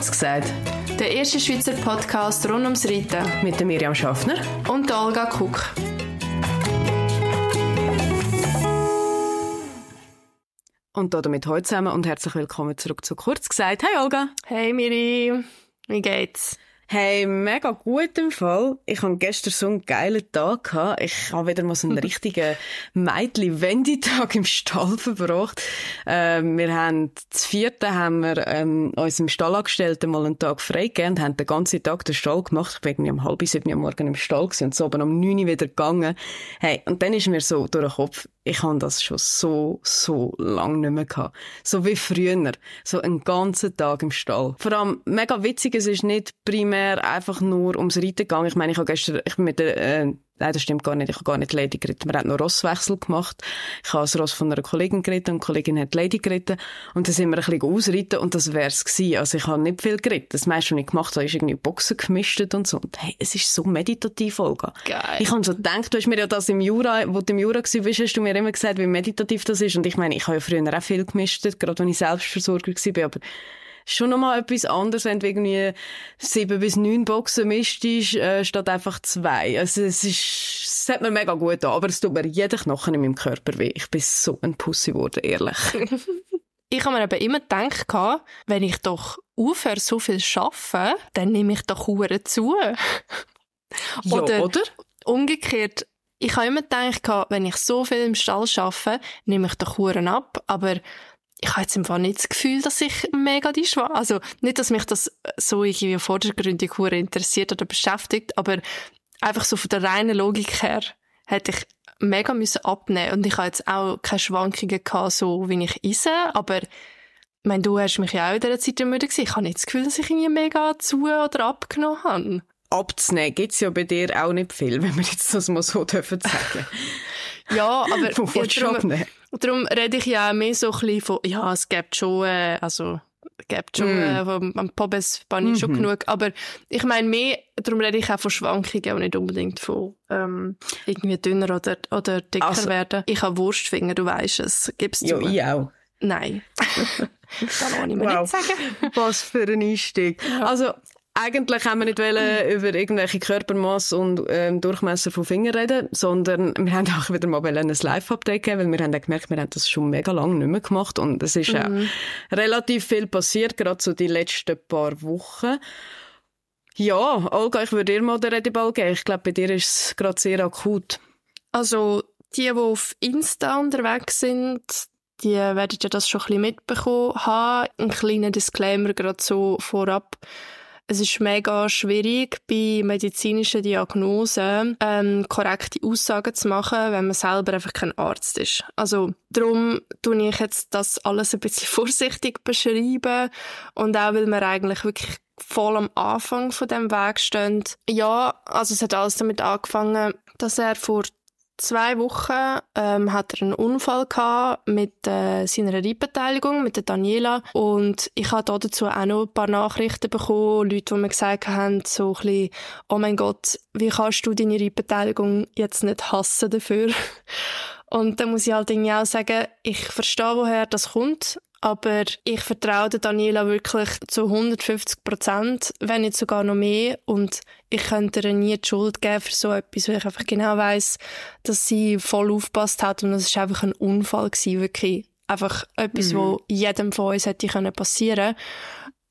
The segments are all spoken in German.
Kurz gesagt. Der erste Schweizer Podcast rund ums Reiten. Mit der Miriam Schaffner. Und der Olga Kuck. Und damit heute zusammen und herzlich willkommen zurück zu Kurz gesagt. Hey Olga. Hey Miri. Wie geht's? Hey, mega gut im Fall. Ich hatte gestern so einen geilen Tag gehabt. Ich habe wieder mal so einen richtigen Meitli-Wenditag im Stall verbracht. Ähm, wir haben, das vierte haben wir, ähm, uns im Stallangestellten mal einen Tag freigegeben und haben den ganzen Tag den Stall gemacht. Ich bin irgendwie um halb sieben am Morgen im Stall gewesen und so oben um neun wieder gegangen. Hey, und dann ist mir so durch den Kopf, ich habe das schon so, so lange nicht mehr gehabt. So wie früher. So einen ganzen Tag im Stall. Vor allem, mega witzig, es ist nicht primär einfach nur ums Reiten gegangen. Ich meine, ich habe gestern, ich bin mit der, äh, Nein, das stimmt gar nicht. Ich habe gar nicht Lady geritten. Wir haben noch Rosswechsel gemacht. Ich habe das Ross von einer Kollegin geritten und die Kollegin hat Lady geritten. Und dann sind wir ein bisschen ausreiten und das wär's gewesen. Also ich habe nicht viel geritten. Das meiste, was ich gemacht habe, ist irgendwie Boxen gemischt und so. Und hey, es ist so meditativ, Olga. Geil. Ich habe so gedacht, du hast mir ja das im Jura, wo du im Jura warst, hast du mir immer gesagt, wie meditativ das ist. Und ich meine, ich habe ja früher auch viel gemischt, gerade wenn ich Selbstversorger war. Aber schon nochmal etwas anderes, wenn du irgendwie sieben bis neun Boxen mischtest, äh, statt einfach zwei. Also es ist, es hat mir mega gut an, aber es tut mir jeden Knochen in meinem Körper weh. Ich bin so ein Pussy geworden, ehrlich. ich habe mir aber immer gedacht, wenn ich doch aufhöre, so viel zu arbeiten, dann nehme ich doch Huren zu. oder, ja, oder? Umgekehrt, ich habe immer gedacht, wenn ich so viel im Stall arbeite, nehme ich doch Huren ab, aber ich habe jetzt im Fall nicht das Gefühl, dass ich mega die Schwa also nicht, dass mich das so irgendwie vordergründig interessiert oder beschäftigt, aber einfach so von der reinen Logik her hätte ich mega müssen abnehmen und ich habe jetzt auch keine Schwankungen gehabt, so wie ich esse, aber ich meine, du hast mich ja auch in dieser Zeit müde gesehen. Ich habe nicht das Gefühl, dass ich irgendwie mega zu oder abgenommen habe. Abzunehmen gibt's ja bei dir auch nicht viel, wenn wir jetzt das mal so dürfen sagen. ja, aber ja, darum, darum rede ich ja auch mehr so ein bisschen von, ja, es gibt schon, äh, also gibt schon, mm. äh, am Pobes bin ich mm schon mhm. genug. Aber ich meine mehr, darum rede ich auch von Schwankungen und nicht unbedingt von ähm, irgendwie dünner oder, oder dicker also, werden. Ich habe Wurstfinger, du weißt es. Gibst du? Ja, ich auch. Nein. das kann ich mir wow. nicht sagen. Was für ein Einstieg. Ja. Also, eigentlich haben wir nicht wollen über irgendwelche Körpermaß und ähm, Durchmesser von Fingern reden, sondern wir haben auch wieder mal ein Live-Update geben, weil wir haben gemerkt, wir haben das schon mega lange nicht mehr gemacht und es ist mhm. auch relativ viel passiert, gerade so die letzten paar Wochen. Ja, Olga, ich würde dir mal den Redeball geben. Ich glaube, bei dir ist es gerade sehr akut. Also, die, die auf Insta unterwegs sind, die werden ja das schon ein bisschen mitbekommen haben. Ein kleiner Disclaimer gerade so vorab es ist mega schwierig, bei medizinischen Diagnosen ähm, korrekte Aussagen zu machen, wenn man selber einfach kein Arzt ist. Also darum tue ich jetzt das alles ein bisschen vorsichtig beschreiben und auch, weil wir eigentlich wirklich voll am Anfang von dem Weg stehen. Ja, also es hat alles damit angefangen, dass er vor zwei Wochen ähm, hat er einen Unfall gehabt mit äh, seiner Reitbeteiligung, mit der Daniela. Und ich habe dazu auch noch ein paar Nachrichten bekommen, Leute, die mir gesagt haben, so ein bisschen, oh mein Gott, wie kannst du deine Reitbeteiligung jetzt nicht hassen dafür? Und dann muss ich halt irgendwie auch sagen, ich verstehe, woher das kommt. Aber ich vertraue Daniela wirklich zu 150 Prozent, wenn nicht sogar noch mehr. Und ich könnte ihr nie die Schuld geben für so etwas, weil ich einfach genau weiß, dass sie voll aufgepasst hat und es war einfach ein Unfall gewesen, wirklich. Einfach etwas, mhm. wo jedem von uns hätte passieren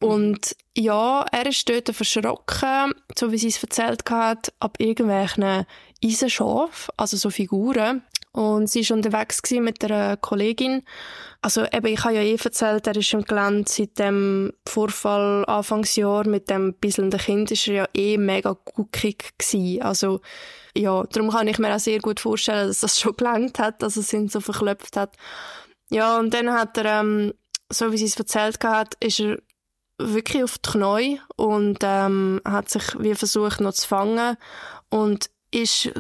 und ja, er ist dort verschrocken, so wie sie es erzählt hat, ab irgendwelchen Eisenschafen, also so Figuren. Und sie war unterwegs mit einer Kollegin. Also eben, ich habe ja eh erzählt, er ist im Gelände seit dem Vorfall Anfangsjahr mit dem bisselnden Kind ist er ja eh mega guckig gewesen. Also ja, darum kann ich mir auch sehr gut vorstellen, dass das schon gelangt hat, dass es ihn so verklopft hat. Ja, und dann hat er, ähm, so wie sie es erzählt hat, ist er wirklich auf die Knie und ähm, hat sich wie versucht noch zu fangen und ist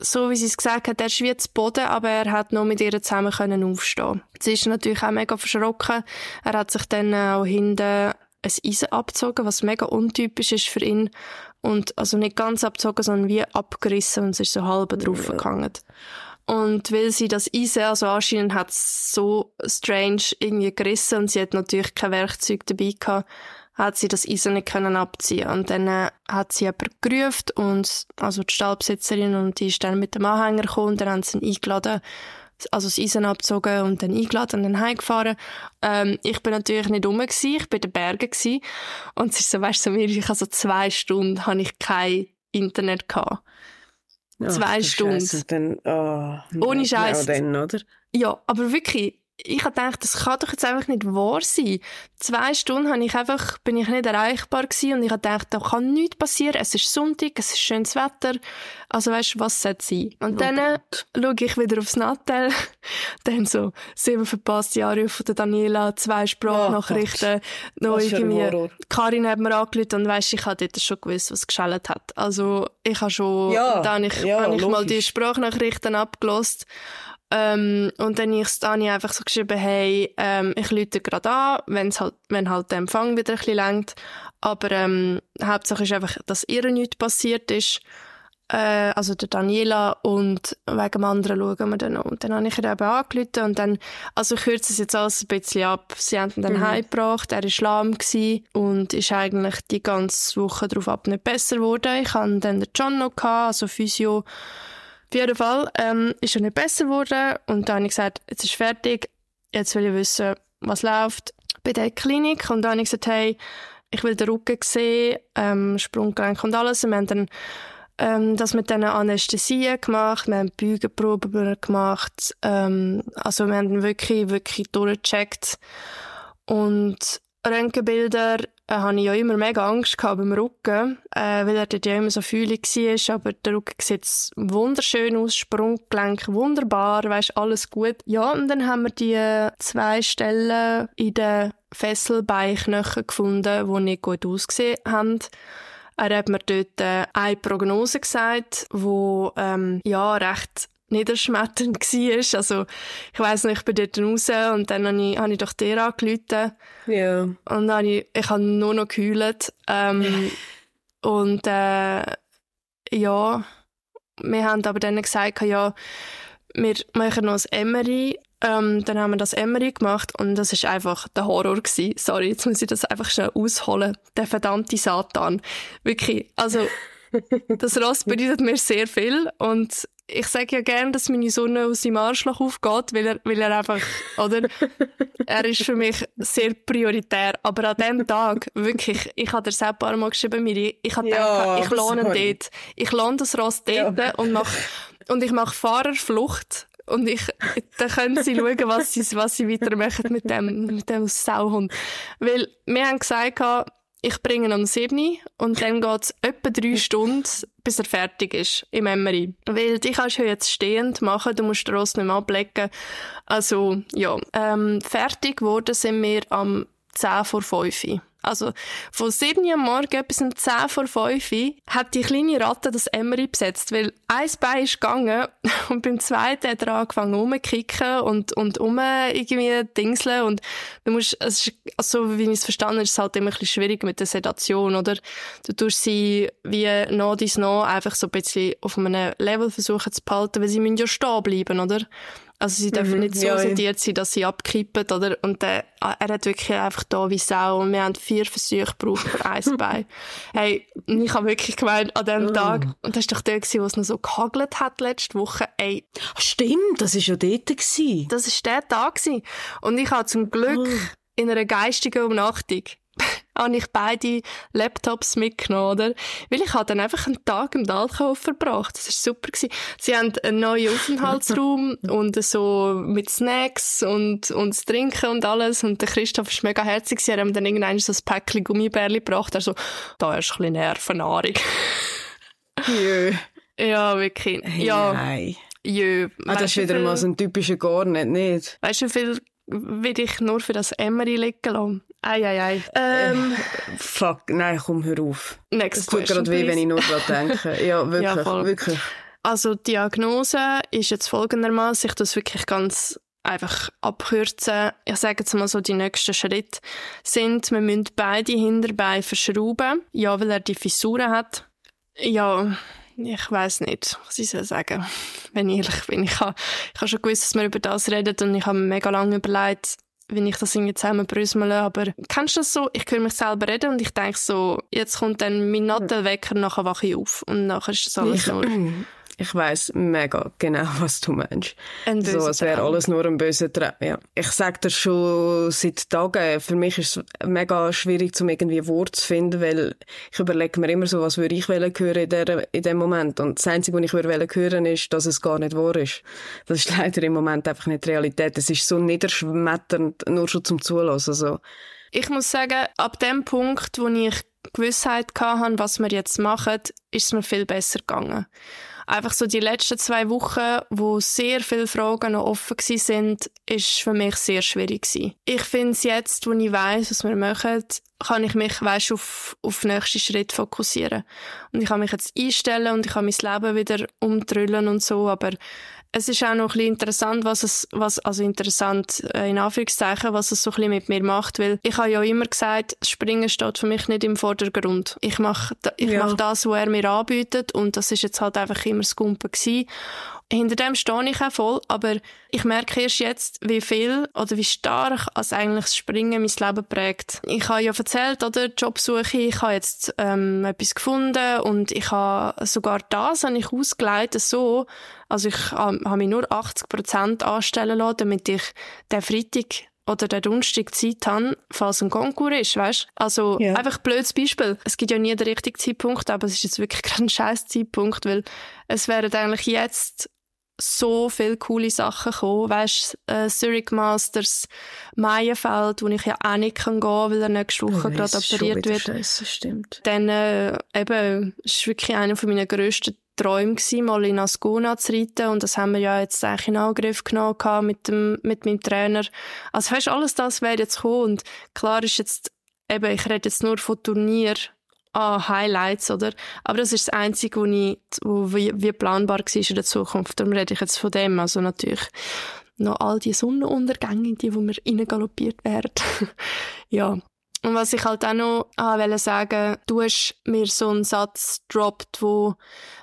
so wie sie es gesagt hat, er ist wie zu Boden, aber er hat noch mit ihr zusammen können aufstehen. Sie ist natürlich auch mega verschrocken. Er hat sich dann auch hinten ein Eisen abgezogen, was mega untypisch ist für ihn. Und also nicht ganz abgezogen, sondern wie abgerissen und es ist so halb drauf gehangen. Und weil sie das Eisen, also anscheinend hat es so strange irgendwie gerissen und sie hat natürlich kein Werkzeug dabei gehabt, hat sie das Eisen nicht können abziehen und dann äh, hat sie jemanden gerufen und also die Stallbesitzerin und die ist dann mit dem Anhänger gekommen und dann haben sie ihn eingeladen also das Eisen abgezogen und dann eingeladen und dann heimgefahren. Ähm, ich bin natürlich nicht rum gewesen, ich bin in den Bergen gewesen. und es ist so, weißt du, so, ich habe so zwei Stunden habe ich kein Internet gehabt. Ach, zwei Stunden. Dann, oh, Ohne Scheiß. Ja, aber wirklich, ich habe gedacht, das kann doch jetzt einfach nicht wahr sein. Zwei Stunden habe ich einfach, bin ich nicht erreichbar gewesen und ich habe gedacht, da kann nichts passieren. Es ist Sonntag, es ist schönes Wetter. Also weißt du, was sollte sein? Und Oh dann äh, schaue ich wieder aufs Nattel. dann so, sieben verpasste Jahre von der Daniela, zwei Sprachnachrichten, noch für ein irgendwie. Karin hat mir angerufen und weisst, ich habe dort schon gewusst, was geschellt hat. Also, ich habe schon, Ja, da habe ich, ja, habe ich mal die Sprachnachrichten abgelost. Ähm, und dann ich Dani einfach so geschrieben, hey, ähm, ich lüte gerade an, wenn's halt, wenn halt der Empfang wieder ein bisschen längt. Aber, ähm, Hauptsache ist einfach, dass ihr nichts passiert ist. Äh, also der Daniela und wegen dem anderen schauen wir dann noch. Und dann habe ich ihr eben angerufen und dann, also ich kürze es jetzt alles ein bisschen ab. Sie haben ihn dann Mhm. heimgebracht, er war lahm gewesen und ist eigentlich die ganze Woche darauf ab nicht besser geworden. Ich hatte dann den John noch, gehabt, also Physio. Auf jeden Fall ähm, ist er nicht besser geworden und dann habe ich gesagt, jetzt ist fertig, jetzt will ich wissen, was läuft bei der Klinik. Und dann habe ich gesagt, hey, ich will den Rücken sehen, ähm, Sprunggelenk und alles. Und wir haben dann ähm, das mit diesen Anästhesien gemacht, wir haben Beugenproben gemacht, ähm, also wir haben wirklich, wirklich durchgecheckt. Und Röntgenbilder äh, hatte ich ja immer mega Angst gehabt beim Rücken, äh, weil er dort ja immer so fühlig war, aber der Rücken sieht wunderschön aus, Sprunggelenk wunderbar, weisst alles gut. Ja, und dann haben wir die äh, zwei Stellen in den Fesselbeinknochen gefunden, die nicht gut ausgesehen haben. Er hat mir dort äh, eine Prognose gesagt, wo ähm, ja recht niederschmetternd war. Also ich weiss nicht, ich bin dort raus und dann habe ich, habe ich doch dir angerufen Ja. und dann habe ich, ich habe nur noch geheult. Ähm, und äh, ja, wir haben aber dann gesagt, ja, wir machen noch ein Emery. Ähm, dann haben wir das Emery gemacht und das ist einfach der Horror gewesen. Sorry, jetzt muss ich das einfach schnell ausholen. Der verdammte Satan. Wirklich, also das Ross bedeutet mir sehr viel und ich sage ja gern, dass meine Sonne aus seinem Arschloch aufgeht, weil er, weil er einfach, oder? er ist für mich sehr prioritär. Aber an dem Tag, wirklich, ich habe dir selbst ein paar Mal geschrieben, Miri, ich habe Ja, gedacht, ich lohne dort. Ich lohne das Ross dort Ja. und mach, und ich mache Fahrerflucht. Und ich, dann können sie schauen, was sie, was sie weitermachen mit dem, mit dem Sauhund. Weil, wir haben gesagt, ich bringe ihn um 7 Uhr und dann geht es etwa drei Stunden, bis er fertig ist im Emery. Weil die kannst du jetzt stehend machen, du musst den Ross nicht mehr ablegen. Also, ja. Ähm, fertig geworden sind wir am 10 vor 5 Uhr. Also, von 7 Uhr am Morgen bis um 10 vor 5 Uhr hat die kleine Ratte das Emery besetzt, weil ein Bein ist gegangen und beim zweiten hat er angefangen rumzukicken und, und um irgendwie dingseln und du musst, es ist, also wie ich es verstanden habe, ist es halt immer ein bisschen schwierig mit der Sedation, oder? Du tust sie wie nach dies nach einfach so ein bisschen auf einem Level versuchen zu behalten, weil sie müssen ja stehen bleiben, oder? Also sie dürfen Mhm, nicht so ja, sediert sein, dass sie abkippen, oder? Und äh, er hat wirklich einfach da wie Sau und wir haben vier Versuche gebraucht für ein Bein. Hey, ich habe wirklich gemeint, an Oh. dem Tag, und das war doch der, wo es noch so gehagelt hat letzte Woche, ey, Ah, Stimmt, das war ja dort. Gewesen. das war der Tag. Gewesen. Und ich habe zum Glück Oh. in einer geistigen Umnachtung habe ich beide Laptops mitgenommen, oder? Weil ich habe dann einfach einen Tag im Dalkauf verbracht. Das war super. Gewesen. Sie haben einen neuen Aufenthaltsraum und so mit Snacks und, und das Trinken und alles. Und der Christoph ist mega herzig. Sie haben dann irgendwann so ein Päckchen Gummibärli gebracht. Also, da ist ein bisschen Nervennahrung. Jö. ja, wirklich. Ja, Nein. jö. Ah, das ist wieder mal so ein typischer Garnet, nicht? Weißt du, wie viel will ich nur für das Emery liegen lassen? Ei, ei, ei. Ähm, Fuck, nein, komm, hör auf. next Es tut gerade weh, wenn ich nur daran denke. Ja, wirklich, Ja, wirklich. Also die Diagnose ist jetzt folgendermaßen, ich das wirklich ganz einfach abkürzen. Ich sage jetzt mal so, die nächsten Schritte sind, wir müssen beide Hinterbeine verschrauben. Ja, weil er die Fissuren hat. Ja, ich weiß nicht, was ich soll sagen. Wenn ich ehrlich bin, ich habe, ich habe schon gewusst, dass wir über das reden und ich habe mir mega lange überlegt, wie ich das irgendwie zusammenbrüsmele. Aber kennst du das so? Ich höre mich selber reden und ich denke so, jetzt kommt dann mein Nattelwecker, nachher wache ich auf und nachher ist das alles nur... Ich weiß mega genau, was du meinst. Ein so, es wäre alles nur ein böser Traum. Ja. Ich sage dir schon seit Tagen, für mich ist es mega schwierig, um irgendwie Wort zu finden, weil ich überlege mir immer so, was würde ich hören in, der, in dem Moment. Und das Einzige, was ich würde hören ist, dass es gar nicht wahr ist. Das ist leider im Moment einfach nicht die Realität. Es ist so niederschmetternd, nur schon zum Zulassen. So. Ich muss sagen, ab dem Punkt, wo ich Gewissheit hatte, was wir jetzt machen, ist es mir viel besser gegangen einfach so die letzten zwei Wochen, wo sehr viele Fragen noch offen sind, ist für mich sehr schwierig gewesen. Ich finde es jetzt, wo ich weiß, was wir machen, kann ich mich, weißt, auf, auf den nächsten Schritt fokussieren. Und ich kann mich jetzt einstellen und ich kann mein Leben wieder umtrüllen und so, aber es ist auch noch ein bisschen interessant, was es, was, also interessant, äh, in Anführungszeichen, was es so ein bisschen mit mir macht, weil ich habe ja immer gesagt, Springen steht für mich nicht im Vordergrund. Ich mache, ich ja. mache das, was er mir anbietet und das ist jetzt halt einfach immer das Gumpen gewesen. Hinter dem stehe ich auch voll, aber ich merke erst jetzt, wie viel oder wie stark als eigentlich das Springen mein Leben prägt. Ich habe ja erzählt, oder, Jobsuche, ich habe jetzt ähm, etwas gefunden und ich habe sogar das habe ich ausgeleitet so, also ich habe mich nur 80 Prozent anstellen lassen, damit ich den Freitag oder der Donnerstag Zeit habe, falls ein Konkurs ist, weißt? Also, ja. einfach blödes Beispiel. Es gibt ja nie den richtigen Zeitpunkt, aber es ist jetzt wirklich kein scheiß Zeitpunkt, weil es wäre eigentlich jetzt so viele coole Sachen gekommen. Weißt, äh, Zurich Masters, Maienfeld, wo ich ja auch nicht gehen kann, weil er nächste Woche oh, gerade operiert wird. Scheiße, stimmt. Dann, äh, eben, ist wirklich einer von meinen grössten Träume gewesen, mal in Ascona zu reiten. Und das haben wir ja jetzt eigentlich in Angriff genommen mit dem, mit meinem Trainer. Also, weißt, alles das wäre jetzt gekommen. Und klar ist jetzt, eben, ich rede jetzt nur von Turnier an Highlights, oder? Aber das ist das Einzige, wo, ich, wo wie, planbar war in der Zukunft. Darum rede ich jetzt von dem. Also natürlich noch all die Sonnenuntergänge, die, wo wir reingaloppiert werden. ja. Und was ich halt auch noch ah, wollte sagen, du hast mir so einen Satz gedroppt, wo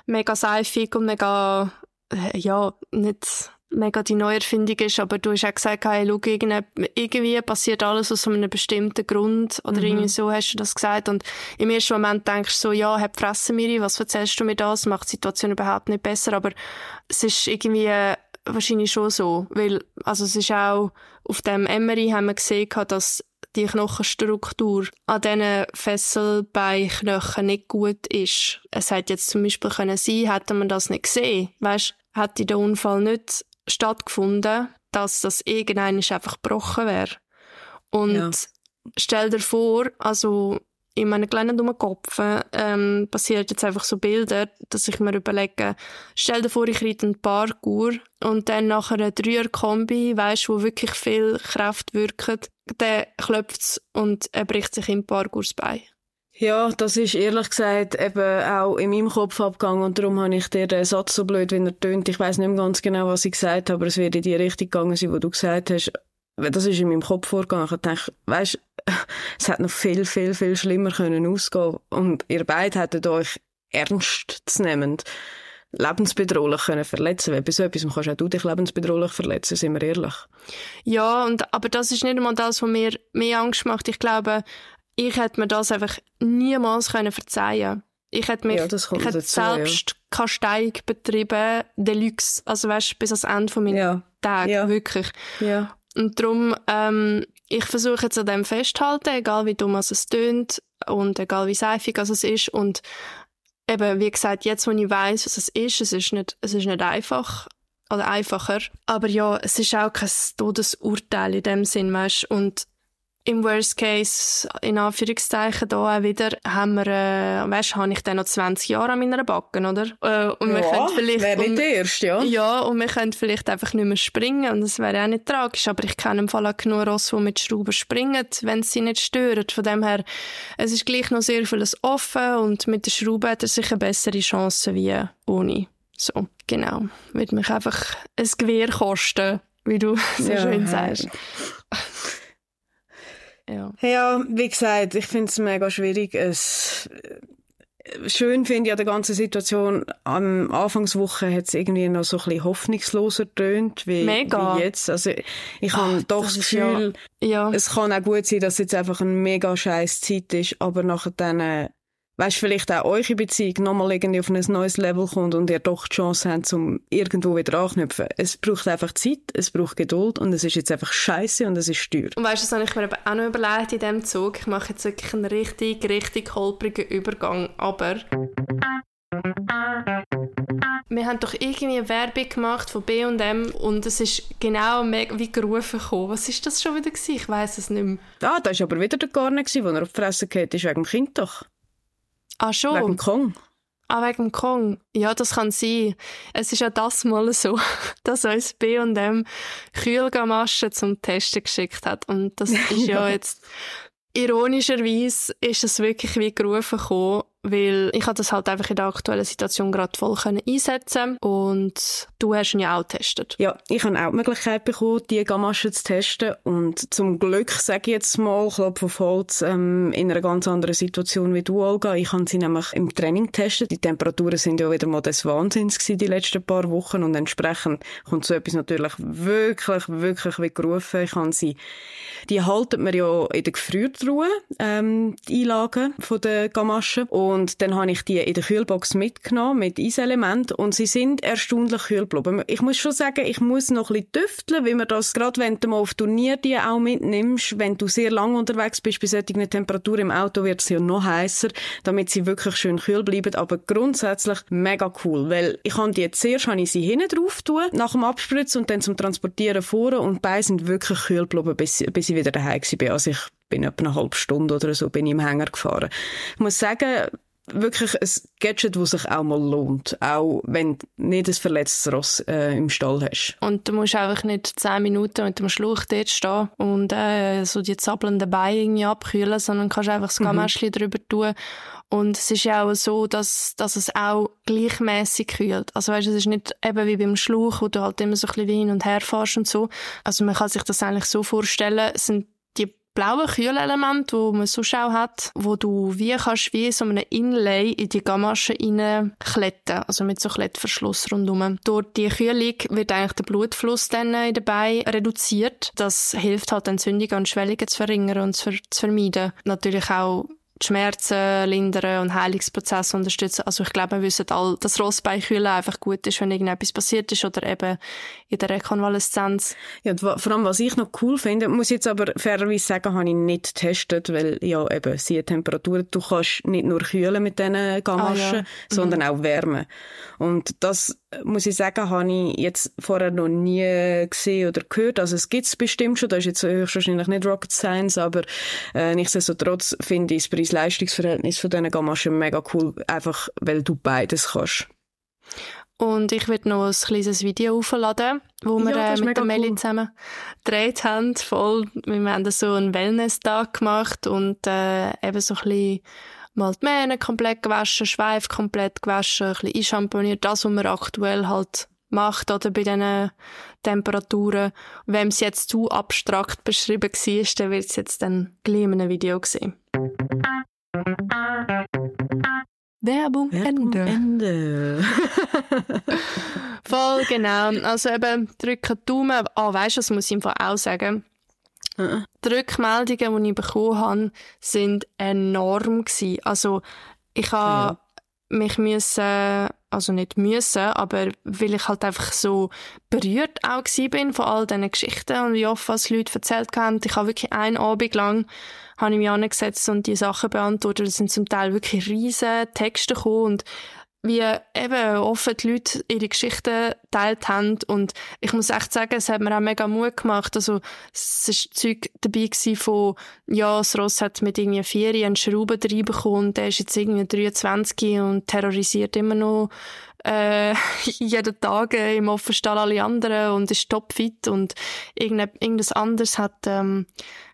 mega seifig und mega, äh, ja, nicht mega die Neuerfindung ist, aber du hast auch gesagt, hey, schau, irgendwie passiert alles aus einem bestimmten Grund oder mhm. irgendwie so hast du das gesagt und im ersten Moment denkst du so, ja, hab Fresse, Miri, was erzählst du mir das? Macht die Situation überhaupt nicht besser, aber es ist irgendwie wahrscheinlich schon so, weil, also es ist auch, auf dem Emery haben wir gesehen, dass die Knochenstruktur an diesen Fesselbeinknochen nicht gut ist. Es hätte jetzt zum Beispiel können sein, hätte man das nicht gesehen. Weißt, hätte der Unfall nicht stattgefunden, dass das irgendein einfach gebrochen wäre. Und ja. stell dir vor, also in meinen kleinen dummen Kopf ähm, passiert jetzt einfach so Bilder, dass ich mir überlege, stell dir vor, ich reite einen Parkour und dann nach einer Dreier-Kombi, weisst wo wirklich viel Kraft wirkt, der klopft und er bricht sich im Parkour das Bein. Ja, das ist ehrlich gesagt eben auch in meinem Kopf abgegangen und darum habe ich dir den Satz so blöd, wie er tönt. Ich weiß nicht mehr ganz genau, was ich gesagt habe, aber es wird in die Richtung gegangen sein, wo du gesagt hast. Das ist in meinem Kopf vorgegangen. Ich dachte, weißt, es hätte noch viel, viel, viel schlimmer können ausgehen und ihr beide hättet euch ernst zu nehmen lebensbedrohlich können verletzen Weil bei so etwas kannst auch du dich lebensbedrohlich verletzen, sind wir ehrlich. Ja, und, aber das ist nicht einmal das, was mir mehr Angst macht. Ich glaube, ich hätte mir das einfach niemals können verzeihen ich hätte mich, ja, ich hätte selbst ja. Kasteiung betrieben, Deluxe, also weißt, bis ans Ende von meinen ja. Tagen, ja. wirklich. Ja. Und darum, ähm, ich versuche jetzt an dem festhalten, egal wie dumm es tönt und egal wie seifig es ist und eben, wie gesagt, jetzt, wo ich weiß, was es ist, es ist nicht, es ist nicht einfach, oder einfacher, aber ja, es ist auch kein Todesurteil in dem Sinn, weißt, und im Worst Case, in Anführungszeichen, da auch wieder, haben wir, äh, weißt, habe ich dann noch 20 Jahre an meiner Backen, oder? Äh, und wir ja, vielleicht, wäre nicht der erste, ja. Ja, und wir können vielleicht einfach nicht mehr springen, und das wäre auch nicht tragisch, aber ich kenne im Fall auch genug Rosse, die mit Schrauben springen, wenn sie nicht stören. Von dem her, es ist gleich noch sehr vieles offen, und mit der Schraube hat er sicher bessere Chancen wie ohne. So, genau. Wird mich einfach ein Gewehr kosten, wie du so ja, schön sagst. Ja. ja, wie gesagt, ich finde es mega schwierig. Es, schön finde ich an der ganzen Situation, am Anfangswoche hat es irgendwie noch so ein bisschen hoffnungsloser tönt wie, wie jetzt. Also ich habe doch das, das Gefühl, ja, ja. es kann auch gut sein, dass es jetzt einfach eine mega scheiß Zeit ist, aber nachher dann weißt, vielleicht auch eure Beziehung nochmal irgendwie auf ein neues Level kommt und ihr doch die Chance habt, um irgendwo wieder anknüpfen. Es braucht einfach Zeit, es braucht Geduld und es ist jetzt einfach scheiße und es ist teuer. Und weißt du, das habe ich mir auch noch überlegt in diesem Zug. Ich mache jetzt wirklich einen richtig, richtig holprigen Übergang, aber... Wir haben doch irgendwie eine Werbung gemacht von B&M und es ist genau wie gerufen gekommen. Was ist das schon wieder gewesen? Ich weiß es nicht mehr. Ah, da war aber wieder der Garne, der er auf die Fresse geht, ist wegen dem Kind doch. Ah, schon? Wegen Kong. Ah, wegen Kong. Ja, das kann sein. Es ist ja das Mal so, dass uns B&M Kühlgamaschen zum Testen geschickt hat. Und das ist ja jetzt... Ironischerweise ist es wirklich wie gerufen gekommen, weil ich das halt einfach in der aktuellen Situation gerade voll einsetzen und du hast ihn ja auch getestet. Ja, ich habe auch die Möglichkeit bekommen, die Gammaschen zu testen und zum Glück, sage ich jetzt mal, Klopf auf Holz, ähm, in einer ganz anderen Situation wie du, Olga. Ich habe sie nämlich im Training getestet. Die Temperaturen sind ja wieder mal des Wahnsinns gewesen, die letzten paar Wochen und entsprechend kommt so etwas natürlich wirklich, wirklich wie gerufen. Ich habe sie, die halten wir ja in der Gefriertruhe, ähm, die Einlagen von der Gamaschen und und dann habe ich die in der Kühlbox mitgenommen mit Eiselement und sie sind erstaunlich kühl geblieben. Ich muss schon sagen, ich muss noch ein bisschen tüfteln, wie man das, gerade wenn du mal auf Turnier die auch mitnimmst, wenn du sehr lang unterwegs bist, bei solchen Temperaturen im Auto wird es ja noch heißer, damit sie wirklich schön kühl bleiben. Aber grundsätzlich mega cool, weil ich habe die jetzt zuerst habe ich sie hinten drauf tun, nach dem Abspritzen und dann zum Transportieren vorne und beide sind wirklich kühl geblieben, bis, bis ich wieder daheim war. Also ich bin etwa eine halbe Stunde oder so bin ich im Hänger gefahren. Ich muss sagen, wirklich ein Gadget, das sich auch mal lohnt. Auch wenn du nicht ein verletztes Ross äh, im Stall hast. Und du musst einfach nicht zehn Minuten mit dem Schluch dort stehen und äh, so die zappelnden Beine irgendwie abkühlen, sondern kannst einfach das Gamäschchen mhm. drüber tun. Und es ist ja auch so, dass, dass es auch gleichmäßig kühlt. Also weißt, es ist nicht eben wie beim Schluch, wo du halt immer so ein bisschen hin und her fährst und so. Also man kann sich das eigentlich so vorstellen, es sind blaue Kühlelement, wo man sonst auch hat, wo du wie kannst wie so eine Inlay in die Gamaschen reinkletten, also mit so Klettverschluss rundum. Durch die Kühlung wird eigentlich der Blutfluss dann in den Beinen reduziert. Das hilft halt Entzündungen und Schwellungen zu verringern und zu, vermeiden. Natürlich auch die Schmerzen lindern und Heilungsprozesse unterstützen. Also ich glaube, wir wissen alle, dass Rossbeinkühlen einfach gut ist, wenn irgendetwas passiert ist oder eben in der Rekonvaleszenz. Ja, vor allem, was ich noch cool finde, muss ich jetzt aber fairerweise sagen, habe ich nicht getestet, weil ja eben, siehe Temperatur, du kannst nicht nur kühlen mit diesen Gamaschen, ah, ja. sondern mhm. auch wärmen. Und das, muss ich sagen, habe ich jetzt vorher noch nie gesehen oder gehört. Also es gibt es bestimmt schon, das ist jetzt wahrscheinlich nicht Rocket Science, aber äh, nichtsdestotrotz finde ich es Preis-Leistungs-Verhältnis von diesen Gammaschen mega cool, einfach weil du beides kannst. Und ich werde noch ein kleines Video aufladen, wo wir ja, äh, mit der Melli cool. zusammen gedreht haben. Voll, wir haben so einen Wellness-Tag gemacht und äh, eben so ein bisschen mal die Mähne komplett gewaschen, Schweif komplett gewaschen, ein bisschen einschamponiert, das, was man aktuell halt macht oder bei diesen Temperaturen. Wenn es jetzt zu abstrakt beschrieben war, dann wird es jetzt dann gleich in einem Video sehen. Werbung, Werbung Ende. Ende. Voll genau. Also eben drücken Daumen. Ah, oh, weißt du, das muss ich einfach auch sagen. Uh Die Rückmeldungen, die ich bekommen habe, sind enorm gewesen. Also ich habe ja. mich müssen also nicht müssen, aber weil ich halt einfach so berührt auch bin von all diesen Geschichten und wie oft was Leute erzählt haben. Ich habe wirklich einen Abend lang habe ich mich angesetzt und die Sachen beantwortet. Es sind zum Teil wirklich riesige Texte gekommen und wie eben offen die Leute ihre Geschichten teilt haben und ich muss echt sagen, es hat mir auch mega Mut gemacht. Also es war Zeug dabei von, ja, das Ross hat mit irgendwie vier einen Schrauben reinbekommen und der ist jetzt irgendwie 23 und terrorisiert immer noch äh, jeden Tag äh, im Offenstall alle anderen und ist topfit und irgendetwas anderes hat, ähm,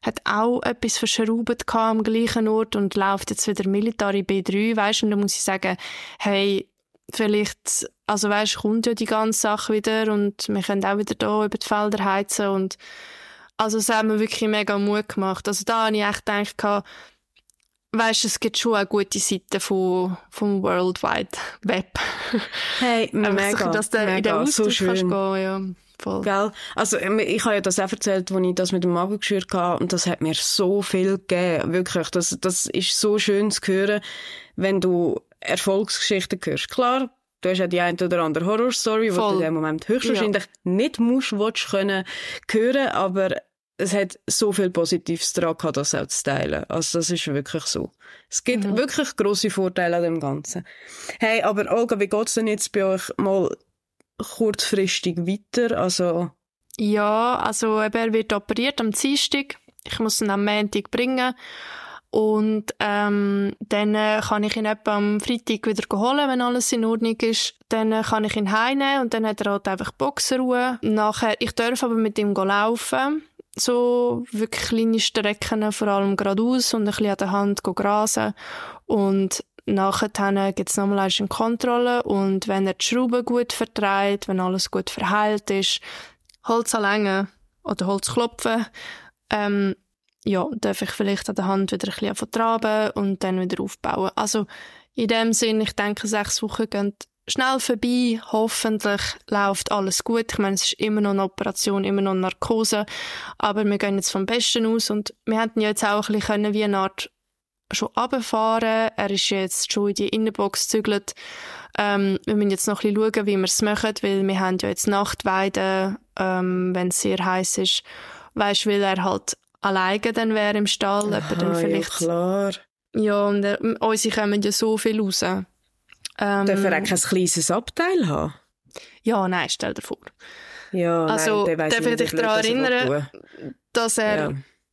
hat auch etwas verschraubt am gleichen Ort und läuft jetzt wieder Military B3, weißt, und da muss ich sagen, hey, vielleicht, also weißt, kommt ja die ganze Sache wieder und wir können auch wieder da über die Felder heizen und also es hat mir wirklich mega Mut gemacht. Also da habe ich echt gedacht, weißt, es gibt schon auch gute Seiten von, vom World Wide Web. Hey, mega, dass du in den so kannst schön. gehen, ja. Voll. Gell? Also, ähm, ich habe ja das auch erzählt, als ich das mit dem Magengeschwür hatte, und das hat mir so viel gegeben. Wirklich. Das, das ist so schön zu hören, wenn du Erfolgsgeschichten hörst. Klar, du hast ja die eine oder andere Horrorstory, die du in dem Moment höchstwahrscheinlich nicht musst, willst, können hören, aber es hat so viel Positives daran gehabt, das auch zu teilen. Also, das ist wirklich so. Es gibt Mhm. wirklich grosse Vorteile an dem Ganzen. Hey, aber Olga, wie geht's denn jetzt bei euch mal kurzfristig weiter? Also, Ja, also eben, er wird operiert am Dienstag. Ich muss ihn am Montag bringen. Und ähm, dann äh, kann ich ihn etwa am Freitag wieder holen, wenn alles in Ordnung ist. Dann äh, kann ich ihn heimnehmen und dann hat er halt einfach Boxenruhe. Nachher, ich darf aber mit ihm laufen. So wirklich kleine Strecken, vor allem geradeaus und ein bisschen an der Hand grasen. Und nachher gibt es nochmal eine Kontrolle und wenn er die Schrauben gut vertreibt, wenn alles gut verheilt ist, Holz anlängen oder Holz klopfen, ähm, ja, darf ich vielleicht an der Hand wieder ein bisschen vertraben und dann wieder aufbauen. Also in dem Sinn, ich denke, sechs Wochen gehen schnell vorbei. Hoffentlich läuft alles gut. Ich meine, es ist immer noch eine Operation, immer noch eine Narkose, aber wir gehen jetzt vom Besten aus und wir hätten ja jetzt auch ein bisschen können wie eine Art schon runterfahren. Er ist jetzt schon in die Innenbox gezügelt. Ähm, wir müssen jetzt noch ein bisschen schauen, wie wir es machen, weil wir haben ja jetzt Nachtweide, ähm, wenn es sehr heiß ist. Weißt, weil er halt alleine dann wäre im Stall, er dann ah, vielleicht... ja, klar. Ja, und er, unsere kommen ja so viel raus. Ähm, Darf er auch kein kleines Abteil haben? ja, nein, stell dir vor. Ja, Also, nein, darf ich dich daran er erinnern, Dass er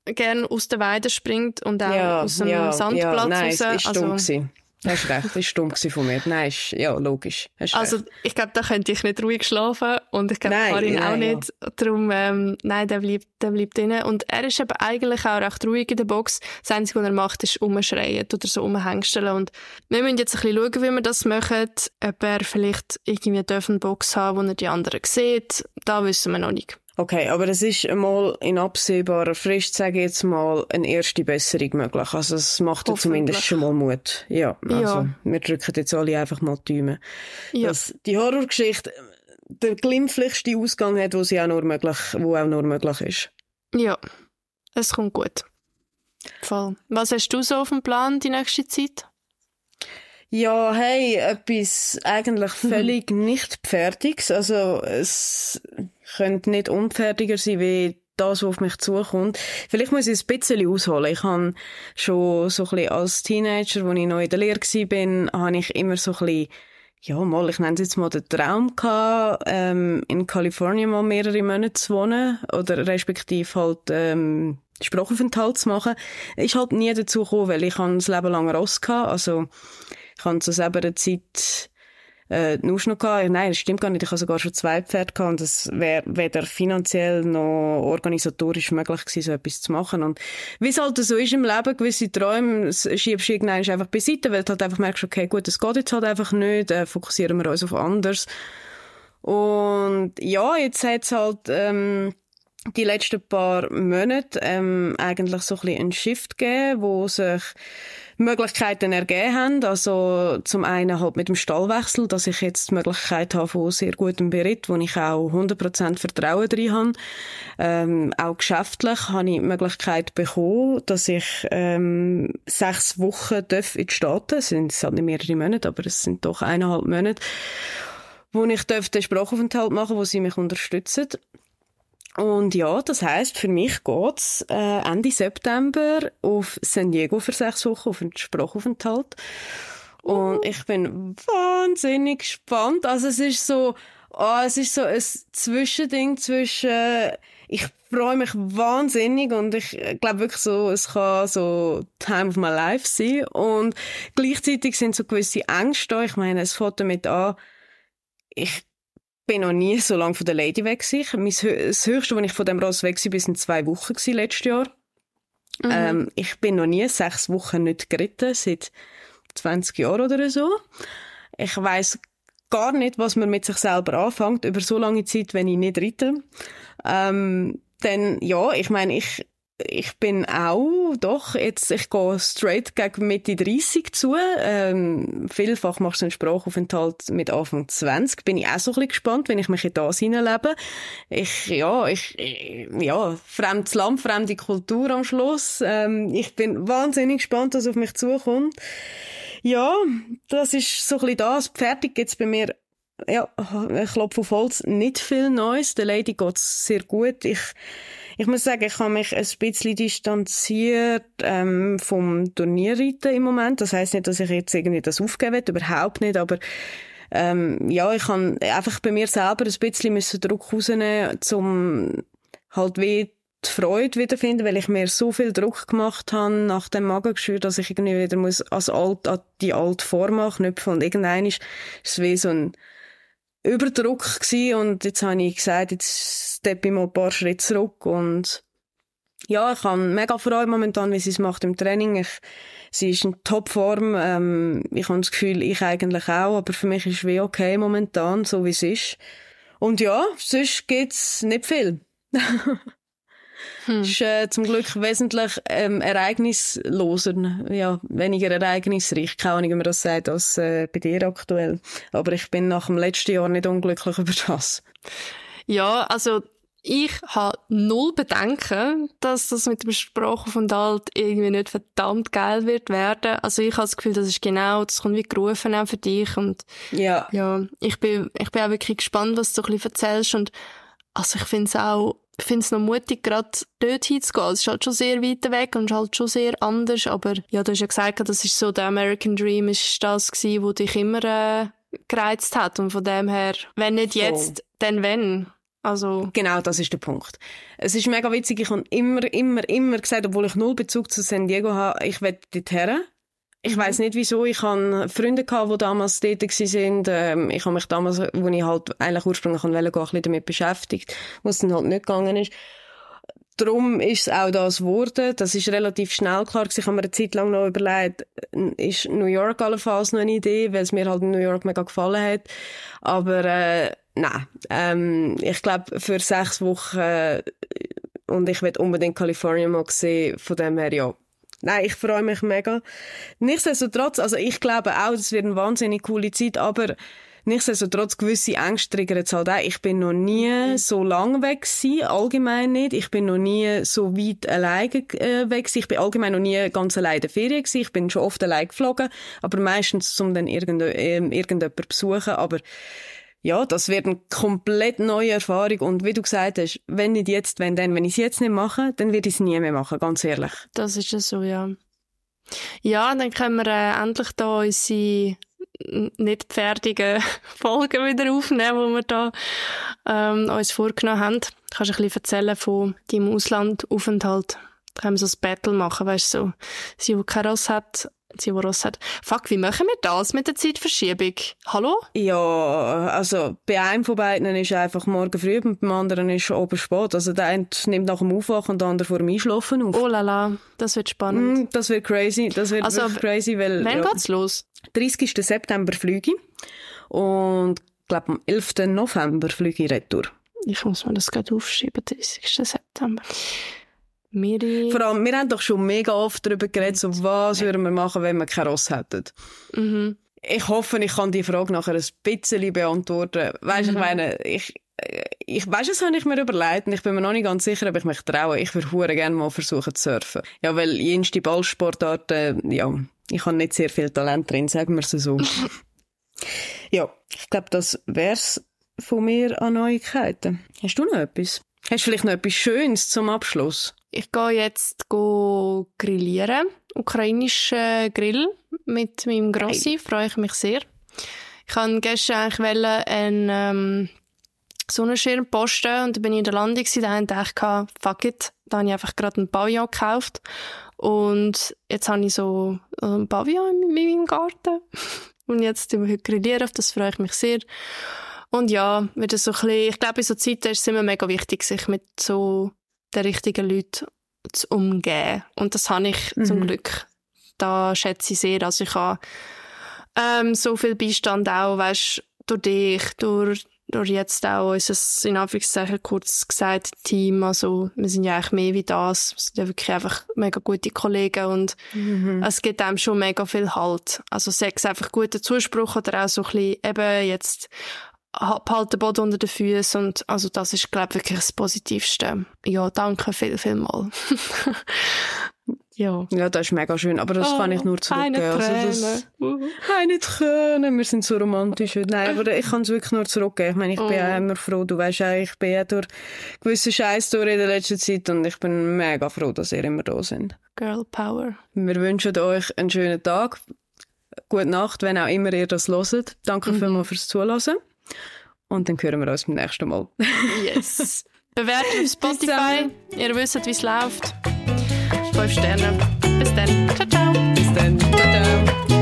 Ja. gerne aus der Weide springt und auch ja, aus dem ja, Sandplatz ja, nein, raus. ist also. Hast recht, ist dumm gewesen von mir. Nein, ist, ja, logisch. Hast also recht. ich glaube, da könnte ich nicht ruhig schlafen und ich glaube, Nein, Karin auch nein, ja. nicht. Darum, ähm, nein, der bleibt, der bleibt drin. Und er ist eben eigentlich auch recht ruhig in der Box. Das Einzige, was er macht, ist umschreien oder so umhängsteln. Und wir müssen jetzt ein bisschen schauen, wie wir das machen. Ob er vielleicht irgendwie darf eine Box haben, wo er die anderen sieht. Da wissen wir noch nicht. Okay, aber es ist einmal in absehbarer Frist, sage ich jetzt mal, eine erste Besserung möglich. Also es macht ja zumindest schon mal Mut. Ja, also Ja. wir drücken jetzt alle einfach mal die Daumen. Ja. Dass die Horrorgeschichte der glimpflichste Ausgang hat, wo sie auch nur möglich, wo auch nur möglich ist. Ja, es kommt gut. Voll. Was hast du so auf dem Plan die nächste Zeit? Ja, hey, etwas eigentlich völlig nicht Fertiges. Also, es könnte nicht unfertiger sein wie das, was auf mich zukommt. Vielleicht muss ich ein bisschen ausholen. Ich habe schon so ein bisschen als Teenager, als ich noch in der Lehre war, habe ich immer so ein bisschen ja, mal, ich nenne es jetzt mal den Traum gehabt, ähm, in Kalifornien mal mehrere Monate zu wohnen oder respektive halt ähm, Sprachaufenthalt zu machen. Ist halt nie dazu gekommen, weil ich das Leben lang Ross gehabt, also ich habe zu selber Zeit äh, nur noch gehabt. Nein, das stimmt gar nicht. Ich habe sogar schon zwei Pferde gehabt und es wäre weder finanziell noch organisatorisch möglich gewesen, so etwas zu machen. Und wie es halt so ist im Leben, gewisse Träume schiebst du irgendwann einfach beiseite, weil du halt einfach merkst, okay, gut, das geht jetzt halt einfach nicht, äh, fokussieren wir uns auf anderes. Und ja, jetzt hat es halt ähm, die letzten paar Monate ähm, eigentlich so ein bisschen einen Shift gegeben, wo sich Möglichkeiten ergeben haben. Also zum einen halt mit dem Stallwechsel, dass ich jetzt die Möglichkeit habe von sehr gutem Beritt, wo ich auch 100% Vertrauen drin habe. Ähm, auch geschäftlich habe ich die Möglichkeit bekommen, dass ich ähm, sechs Wochen darf in die Staaten, es sind halt nicht mehrere Monate, aber es sind doch eineinhalb Monate, wo ich darf den Sprachaufenthalt machen wo sie mich unterstützen. Und ja, das heißt, für mich geht's äh, Ende September auf San Diego für sechs Wochen auf einen Sprachaufenthalt. Und ich bin wahnsinnig gespannt. Also es ist so, oh, es ist so ein Zwischending zwischen, ich freue mich wahnsinnig und ich glaube wirklich so, es kann so Time of my life sein. Und gleichzeitig sind so gewisse Ängste da. Ich meine, es fängt damit an, ich bin noch nie so lange von der Lady weg gewesen. Das Höchste, als ich von dem Ross weg war, waren zwei Wochen gewesen, letztes Jahr. Mhm. Ähm, ich bin noch nie sechs Wochen nicht geritten, seit 20 Jahren oder so. Ich weiß gar nicht, was man mit sich selber anfängt, über so lange Zeit, wenn ich nicht reite. Ähm, denn ja, ich meine, ich ich bin auch, doch, jetzt, ich gehe straight gegen Mitte 30 zu. Ähm, vielfach machst du einen Sprachaufenthalt mit Anfang 20. Bin ich auch so ein bisschen gespannt, wenn ich mich in das hineinlebe. Ich, ja, ich, ja, fremdes Land, fremde Kultur am Schluss. Ähm, ich bin wahnsinnig gespannt, was auf mich zukommt. Ja, das ist so ein bisschen das. Fertig geht's bei mir ja, ich klopfe auf Holz, nicht viel Neues. Der Lady geht's sehr gut. Ich ich muss sagen, ich habe mich ein bisschen distanziert ähm, vom Turnierreiten im Moment. Das heißt nicht, dass ich jetzt irgendwie das aufgeben will, überhaupt nicht, aber ähm, ja, ich kann einfach bei mir selber ein bisschen müssen Druck rausnehmen, um halt wie die Freude wiederfinden, weil ich mir so viel Druck gemacht habe nach dem Magengeschwür, dass ich irgendwie wieder muss als alt, an die alte Form anknüpfen und irgendein ist es wie so ein Überdruck gewesen und jetzt habe ich gesagt, jetzt steppe ich mal ein paar Schritte zurück und ja, ich habe mega Freude momentan, wie sie es macht im Training. Ich, sie ist in Topform. Ähm, ich habe das Gefühl, ich eigentlich auch, aber für mich ist wie okay momentan, so wie es ist. Und ja, sonst gibt's nicht viel. Hm. ist äh, zum Glück wesentlich ähm, ereignisloser, ja, weniger ereignisreich, keine Ahnung, wie man das sagt, als äh, bei dir aktuell. Aber ich bin nach dem letzten Jahr nicht unglücklich über das. Ja, also ich habe null Bedenken, dass das mit dem Sprachaufenthalt irgendwie nicht verdammt geil wird werden. Also ich habe das Gefühl, das ist genau, das kommt wie gerufen auch für dich und ja, ja ich bin, ich bin auch wirklich gespannt, was du so ein bisschen erzählst und also ich finde es auch finde es noch mutig, gerade dort hinzugehen. Es ist halt schon sehr weit weg und halt schon sehr anders, aber ja, du hast ja gesagt, das ist so, der American Dream ist das gewesen, wo dich immer äh, gereizt hat und von dem her, wenn nicht jetzt, oh. dann wenn. Also. Genau, das ist der Punkt. Es ist mega witzig, ich habe immer, immer, immer gesagt, obwohl ich null Bezug zu San Diego habe, ich will dorthin. Ich weiß nicht wieso. Ich hatte Freunde gehabt, die damals dort waren. Ähm, ich habe mich damals, wo ich halt eigentlich ursprünglich wollte, ein bisschen damit beschäftigt, was dann halt nicht gegangen ist. Darum ist es auch das geworden. Das ist relativ schnell klar Ich habe mir eine Zeit lang noch überlegt, ist New York allenfalls noch eine Idee, weil es mir halt in New York mega gefallen hat. Aber, äh, nein. Ähm, ich glaube, für sechs Wochen, äh, und ich will unbedingt Kalifornien mal sehen, von dem her, ja, Nein, ich freue mich mega. Nichtsdestotrotz, also ich glaube auch, das wird eine wahnsinnig coole Zeit, aber nichtsdestotrotz gewisse Ängste triggern jetzt halt auch. Ich bin noch nie so lang weg gewesen, allgemein nicht. Ich bin noch nie so weit alleine äh, weg gewesen. Ich bin allgemein noch nie ganz alleine in der Ferien gewesen. Ich bin schon oft allein geflogen, aber meistens um dann irgende, äh, irgendjemanden besuchen, aber ja, das wird eine komplett neue Erfahrung. Und wie du gesagt hast, wenn nicht jetzt, wenn dann, wenn ich es jetzt nicht mache, dann werde ich es nie mehr machen, ganz ehrlich. Das ist ja so, ja. Ja, dann können wir äh, endlich da unsere nicht fertigen Folgen wieder aufnehmen, die wir da ähm, uns vorgenommen haben. Kannst du ein bisschen erzählen von deinem Auslandaufenthalt? Da können wir so ein Battle machen, weißt du, so. Sie, die kein Ross hat, Zivoros hat. Fuck, wie machen wir das mit der Zeitverschiebung? Hallo? Ja, also bei einem von beiden ist einfach morgen früh und beim anderen ist oben spät. Also der eine nimmt nach dem Aufwachen und der andere vor dem Einschlafen auf. Oh la la, das wird spannend. Mm, das wird crazy, das wird also, crazy, weil... Wann ja, geht's los? 30. September fliege und ich glaube am 11. November fliege ich retour. Ich muss mir das gerade aufschreiben, 30. September. Wir Vor allem, wir haben doch schon mega oft darüber geredet, so was würden wir machen, wenn wir kein Ross hätten. Mhm. Ich hoffe, ich kann die Frage nachher ein bisschen beantworten. Weißt, mhm. ich meine, ich, ich weiß, das habe ich mir überlegt und ich bin mir noch nicht ganz sicher, ob ich mich traue. Ich würde gerne mal versuchen zu surfen. Ja, weil jenste Ballsportarten, ja, ich habe nicht sehr viel Talent drin, sagen wir es so. ja, ich glaube, das wär's von mir an Neuigkeiten. Hast du noch etwas? Hast du vielleicht noch etwas Schönes zum Abschluss? Ich gehe jetzt go grillieren. Ukrainischen Grill mit meinem Grossi. Hey. Freue ich mich sehr. Ich wollte gestern eigentlich einen ähm, Sonnenschirm posten und dann bin ich in der Landung. Da dachte ich, fuck it. Da habe ich einfach gerade einen Pavillon gekauft. Und jetzt habe ich so einen Pavillon in meinem Garten. Und jetzt sind wir heute grillieren. Auf das freue ich mich sehr. Und ja, wieder so ein bisschen, ich glaube, in so Zeiten ist es immer mega wichtig, sich mit so den richtigen Leuten zu umgehen. Und das habe ich mhm. zum Glück. Da schätze ich sehr. Also ich habe ähm, so viel Beistand auch, weißt, durch dich, durch durch jetzt auch unser, in Anführungszeichen kurz gesagt, Team. Also, wir sind ja eigentlich mehr wie das. Wir sind ja wirklich einfach mega gute Kollegen und mhm. es gibt einem schon mega viel Halt. Also, sei es einfach guter Zuspruch oder auch so ein bisschen eben jetzt behalte den Boden unter den Füßen und also das ist glaube ich wirklich das Positivste. Ja, danke viel, viel mal. ja. Ja, das ist mega schön, aber das oh, kann ich nur zurückgeben. Keine also das, keine Tränen, wir sind so romantisch. Nein, aber ich kann es wirklich nur zurückgeben. Ich meine, ich oh. bin auch immer froh, du weißt ja, ich bin ja durch gewisse Scheiß durch in der letzten Zeit und ich bin mega froh, dass ihr immer da sind. Girl Power. Wir wünschen euch einen schönen Tag. Gute Nacht, wenn auch immer ihr das hört. Danke mhm. vielmals fürs Zuhören. Und dann hören wir uns beim nächsten Mal. yes. Bewertet auf Spotify. Ihr wisst, wie es läuft. Fünf Sterne. Bis dann. Ciao, ciao. Bis dann. Ciao, ciao.